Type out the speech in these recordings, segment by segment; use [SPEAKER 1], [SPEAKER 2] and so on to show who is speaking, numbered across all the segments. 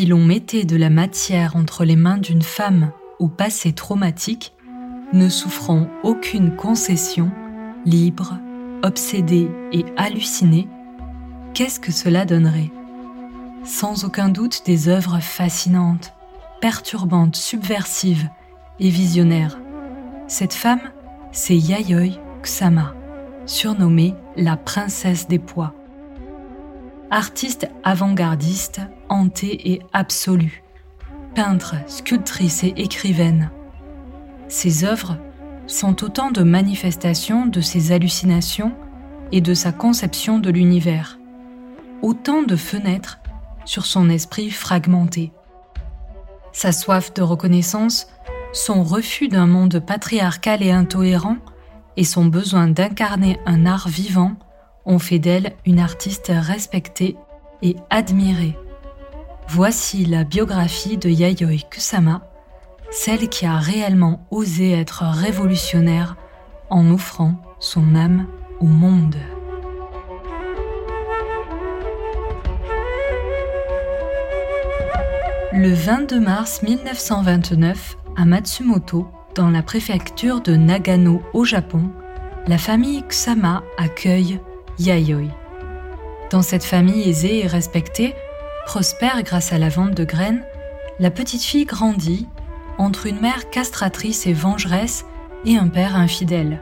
[SPEAKER 1] Si l'on mettait de la matière entre les mains d'une femme au passé traumatique, ne souffrant aucune concession, libre, obsédée et hallucinée, qu'est-ce que cela donnerait? Sans aucun doute des œuvres fascinantes, perturbantes, subversives et visionnaires. Cette femme, c'est Yayoi Kusama, surnommée la princesse des pois artiste avant-gardiste, hantée et absolue, peintre, sculptrice et écrivaine. Ses œuvres sont autant de manifestations de ses hallucinations et de sa conception de l'univers, autant de fenêtres sur son esprit fragmenté. Sa soif de reconnaissance, son refus d'un monde patriarcal et intolérant, et son besoin d'incarner un art vivant ont fait d'elle une artiste respectée et admirée. Voici la biographie de Yayoi Kusama, celle qui a réellement osé être révolutionnaire en offrant son âme au monde. Le 22 mars 1929, à Matsumoto, dans la préfecture de Nagano au Japon, la famille Kusama accueille Yayoi. Dans cette famille aisée et respectée, prospère grâce à la vente de graines, la petite fille grandit entre une mère castratrice et vengeresse et un père infidèle.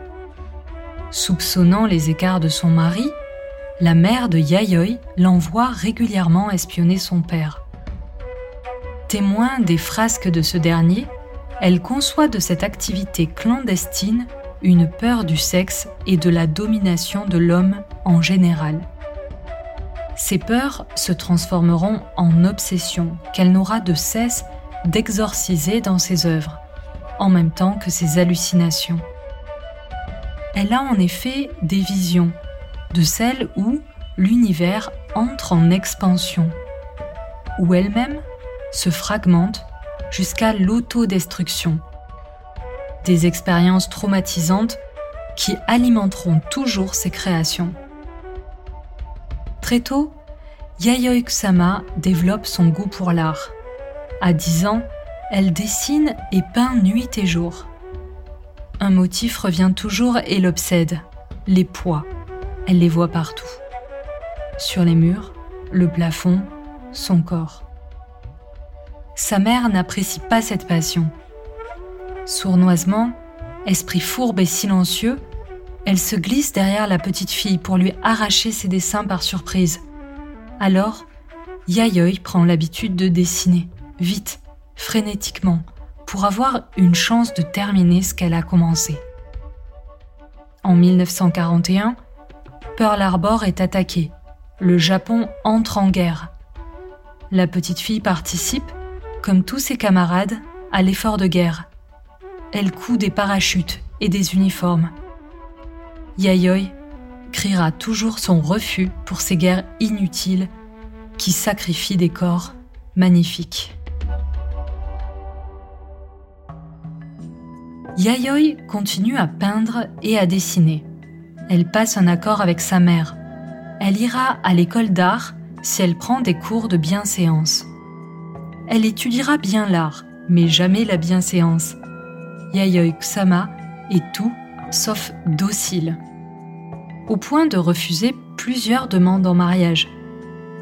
[SPEAKER 1] Soupçonnant les écarts de son mari, la mère de Yayoi l'envoie régulièrement espionner son père. Témoin des frasques de ce dernier, elle conçoit de cette activité clandestine une peur du sexe et de la domination de l'homme en général. Ces peurs se transformeront en obsession qu'elle n'aura de cesse d'exorciser dans ses œuvres, en même temps que ses hallucinations. Elle a en effet des visions, de celles où l'univers entre en expansion, où elle-même se fragmente jusqu'à l'autodestruction des expériences traumatisantes qui alimenteront toujours ses créations. Très tôt, Yayoi Kusama développe son goût pour l'art. À 10 ans, elle dessine et peint nuit et jour. Un motif revient toujours et l'obsède, les poids. Elle les voit partout. Sur les murs, le plafond, son corps. Sa mère n'apprécie pas cette passion Sournoisement, esprit fourbe et silencieux, elle se glisse derrière la petite fille pour lui arracher ses dessins par surprise. Alors, Yayoi prend l'habitude de dessiner, vite, frénétiquement, pour avoir une chance de terminer ce qu'elle a commencé. En 1941, Pearl Harbor est attaqué. Le Japon entre en guerre. La petite fille participe, comme tous ses camarades, à l'effort de guerre elle coud des parachutes et des uniformes. Yayoi criera toujours son refus pour ces guerres inutiles qui sacrifient des corps magnifiques. Yayoi continue à peindre et à dessiner. Elle passe un accord avec sa mère. Elle ira à l'école d'art si elle prend des cours de bienséance. Elle étudiera bien l'art, mais jamais la bienséance. Yayoi Kusama est tout sauf docile, au point de refuser plusieurs demandes en mariage,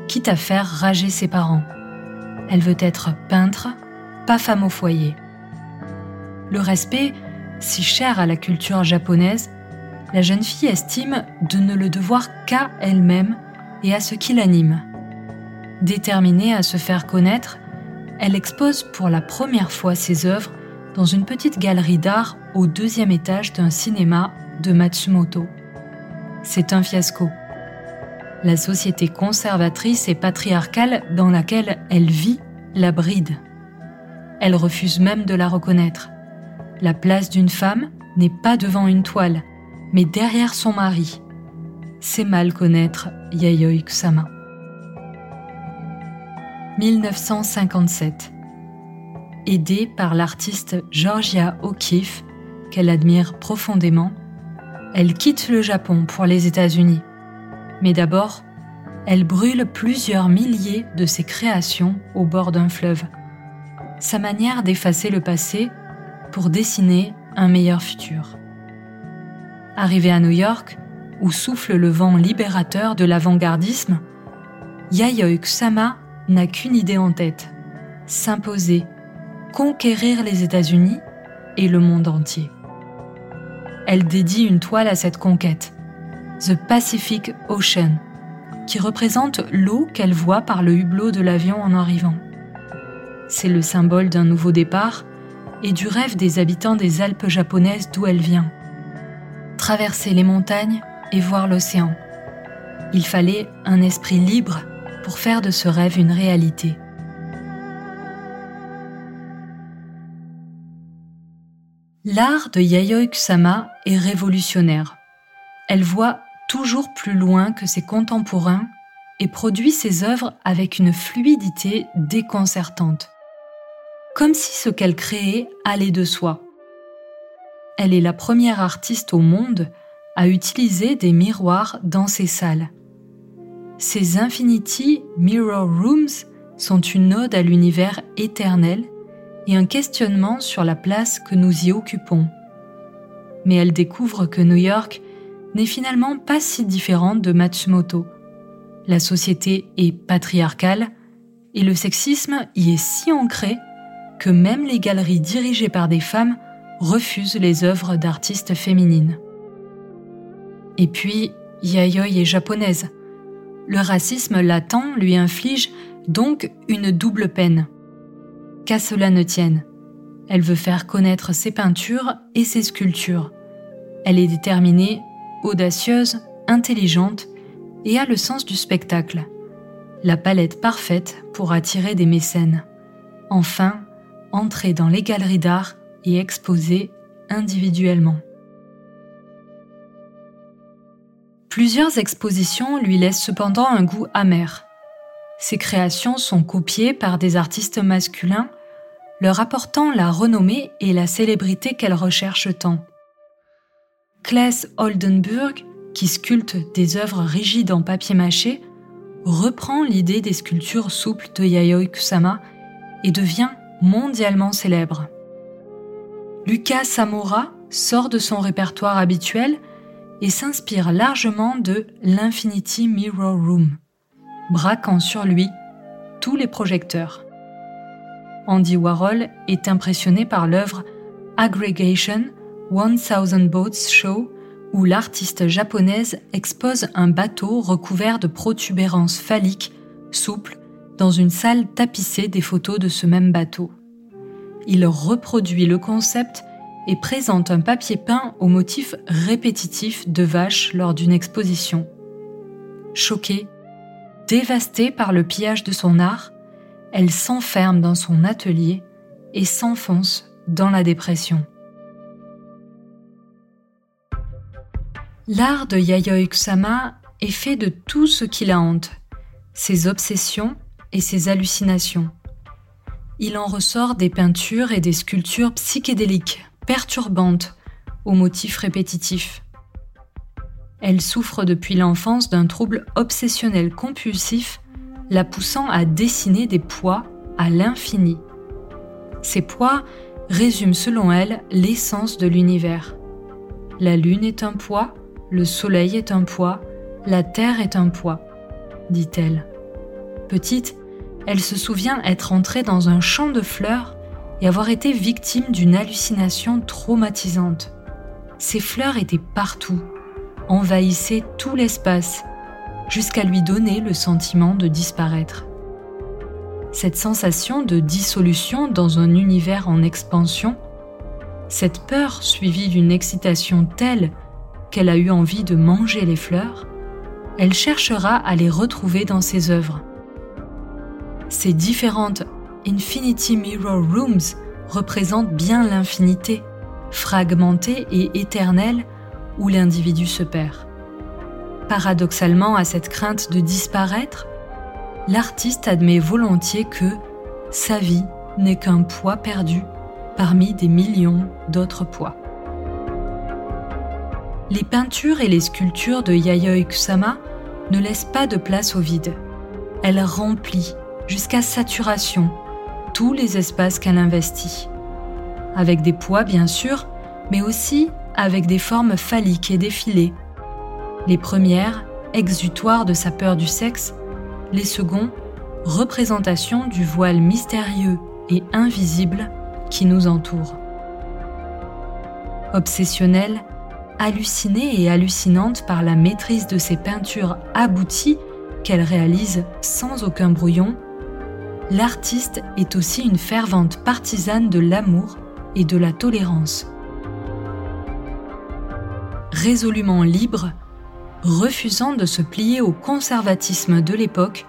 [SPEAKER 1] quitte à faire rager ses parents. Elle veut être peintre, pas femme au foyer. Le respect, si cher à la culture japonaise, la jeune fille estime de ne le devoir qu'à elle-même et à ce qui l'anime. Déterminée à se faire connaître, elle expose pour la première fois ses œuvres dans une petite galerie d'art au deuxième étage d'un cinéma de Matsumoto. C'est un fiasco. La société conservatrice et patriarcale dans laquelle elle vit la bride. Elle refuse même de la reconnaître. La place d'une femme n'est pas devant une toile, mais derrière son mari. C'est mal connaître Yayoi Kusama. 1957. Aidée par l'artiste Georgia O'Keeffe, qu'elle admire profondément, elle quitte le Japon pour les États-Unis. Mais d'abord, elle brûle plusieurs milliers de ses créations au bord d'un fleuve. Sa manière d'effacer le passé pour dessiner un meilleur futur. Arrivée à New York, où souffle le vent libérateur de l'avant-gardisme, Yayoi Kusama n'a qu'une idée en tête s'imposer, conquérir les États-Unis et le monde entier. Elle dédie une toile à cette conquête, The Pacific Ocean, qui représente l'eau qu'elle voit par le hublot de l'avion en arrivant. C'est le symbole d'un nouveau départ et du rêve des habitants des Alpes japonaises d'où elle vient. Traverser les montagnes et voir l'océan. Il fallait un esprit libre pour faire de ce rêve une réalité. L'art de Yayoi Kusama est révolutionnaire. Elle voit toujours plus loin que ses contemporains et produit ses œuvres avec une fluidité déconcertante, comme si ce qu'elle créait allait de soi. Elle est la première artiste au monde à utiliser des miroirs dans ses salles. Ces Infinity Mirror Rooms sont une ode à l'univers éternel et un questionnement sur la place que nous y occupons. Mais elle découvre que New York n'est finalement pas si différente de Matsumoto. La société est patriarcale et le sexisme y est si ancré que même les galeries dirigées par des femmes refusent les œuvres d'artistes féminines. Et puis, Yayoi est japonaise le racisme latent lui inflige donc une double peine. Qu'à cela ne tienne, elle veut faire connaître ses peintures et ses sculptures. Elle est déterminée, audacieuse, intelligente et a le sens du spectacle. La palette parfaite pour attirer des mécènes. Enfin, entrer dans les galeries d'art et exposer individuellement. Plusieurs expositions lui laissent cependant un goût amer. Ses créations sont copiées par des artistes masculins, leur apportant la renommée et la célébrité qu'elle recherche tant. Claes Oldenburg, qui sculpte des œuvres rigides en papier mâché, reprend l'idée des sculptures souples de Yayoi Kusama et devient mondialement célèbre. Lucas Samora sort de son répertoire habituel et s'inspire largement de l'Infinity Mirror Room, braquant sur lui tous les projecteurs. Andy Warhol est impressionné par l'œuvre Aggregation 1000 Boats Show où l'artiste japonaise expose un bateau recouvert de protubérances phalliques souples dans une salle tapissée des photos de ce même bateau. Il reproduit le concept et présente un papier peint au motif répétitif de vaches lors d'une exposition. Choquée, dévastée par le pillage de son art, elle s'enferme dans son atelier et s'enfonce dans la dépression. L'art de Yayoi Kusama est fait de tout ce qui la hante, ses obsessions et ses hallucinations. Il en ressort des peintures et des sculptures psychédéliques, perturbante aux motifs répétitifs. Elle souffre depuis l'enfance d'un trouble obsessionnel compulsif la poussant à dessiner des poids à l'infini. Ces poids résument selon elle l'essence de l'univers. La Lune est un poids, le Soleil est un poids, la Terre est un poids, dit-elle. Petite, elle se souvient être entrée dans un champ de fleurs et avoir été victime d'une hallucination traumatisante. Ces fleurs étaient partout, envahissaient tout l'espace, jusqu'à lui donner le sentiment de disparaître. Cette sensation de dissolution dans un univers en expansion, cette peur suivie d'une excitation telle qu'elle a eu envie de manger les fleurs, elle cherchera à les retrouver dans ses œuvres. Ces différentes Infinity Mirror Rooms représentent bien l'infinité, fragmentée et éternelle, où l'individu se perd. Paradoxalement à cette crainte de disparaître, l'artiste admet volontiers que sa vie n'est qu'un poids perdu parmi des millions d'autres poids. Les peintures et les sculptures de Yayoi Kusama ne laissent pas de place au vide. Elle remplit, jusqu'à saturation, tous les espaces qu'elle investit. Avec des poids bien sûr, mais aussi avec des formes phalliques et défilées. Les premières, exutoires de sa peur du sexe, les seconds, représentation du voile mystérieux et invisible qui nous entoure. Obsessionnelle, hallucinée et hallucinante par la maîtrise de ses peintures abouties qu'elle réalise sans aucun brouillon, l'artiste est aussi une fervente partisane de l'amour et de la tolérance. Résolument libre, refusant de se plier au conservatisme de l'époque,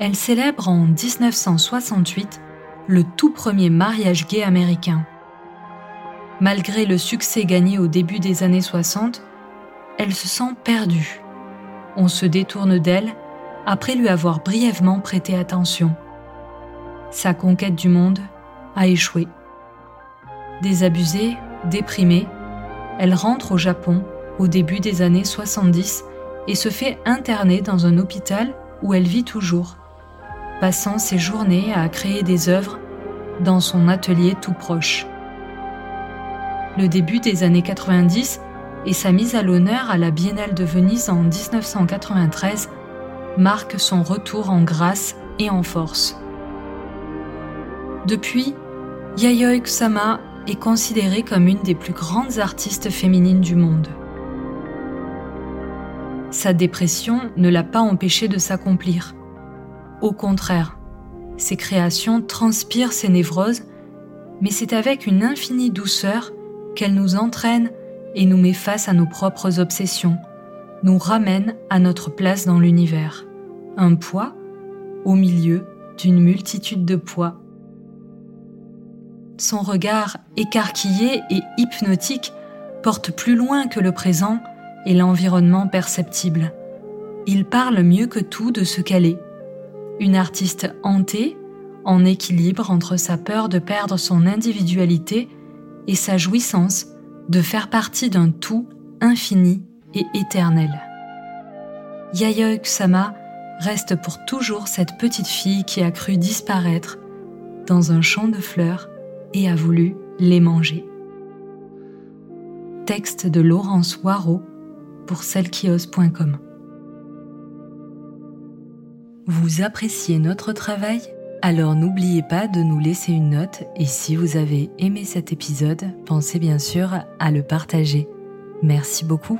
[SPEAKER 1] elle célèbre en 1968 le tout premier mariage gay américain. Malgré le succès gagné au début des années 60, elle se sent perdue. On se détourne d'elle après lui avoir brièvement prêté attention. Sa conquête du monde a échoué. Désabusée, déprimée, elle rentre au Japon au début des années 70 et se fait interner dans un hôpital où elle vit toujours, passant ses journées à créer des œuvres dans son atelier tout proche le début des années 90 et sa mise à l'honneur à la Biennale de Venise en 1993 marquent son retour en grâce et en force. Depuis, Yayoi Kusama est considérée comme une des plus grandes artistes féminines du monde. Sa dépression ne l'a pas empêchée de s'accomplir. Au contraire, ses créations transpirent ses névroses, mais c'est avec une infinie douceur qu'elle nous entraîne et nous met face à nos propres obsessions, nous ramène à notre place dans l'univers, un poids au milieu d'une multitude de poids. Son regard écarquillé et hypnotique porte plus loin que le présent et l'environnement perceptible. Il parle mieux que tout de ce qu'elle est. Une artiste hantée, en équilibre entre sa peur de perdre son individualité et sa jouissance de faire partie d'un tout infini et éternel. Yayoi Kusama reste pour toujours cette petite fille qui a cru disparaître dans un champ de fleurs et a voulu les manger. Texte de Laurence Waro pour selkios.com. Vous appréciez notre travail? Alors n'oubliez pas de nous laisser une note et si vous avez aimé cet épisode, pensez bien sûr à le partager. Merci beaucoup.